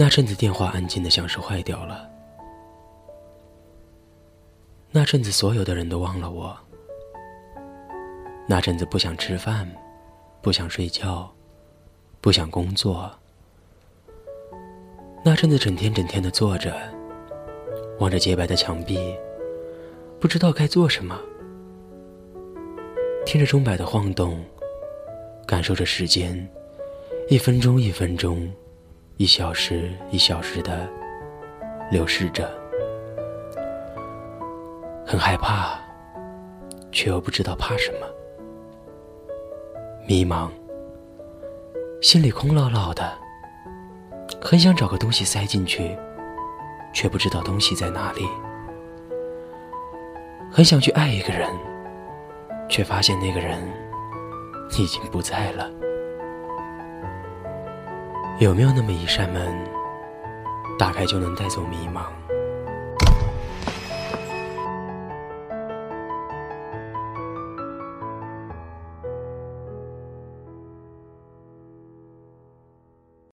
那阵子电话安静的像是坏掉了。那阵子所有的人都忘了我。那阵子不想吃饭，不想睡觉，不想工作。那阵子整天整天的坐着，望着洁白的墙壁，不知道该做什么。听着钟摆的晃动，感受着时间，一分钟一分钟，一小时一小时的流逝着。很害怕，却又不知道怕什么。迷茫，心里空落落的，很想找个东西塞进去，却不知道东西在哪里。很想去爱一个人，却发现那个人已经不在了。有没有那么一扇门，打开就能带走迷茫？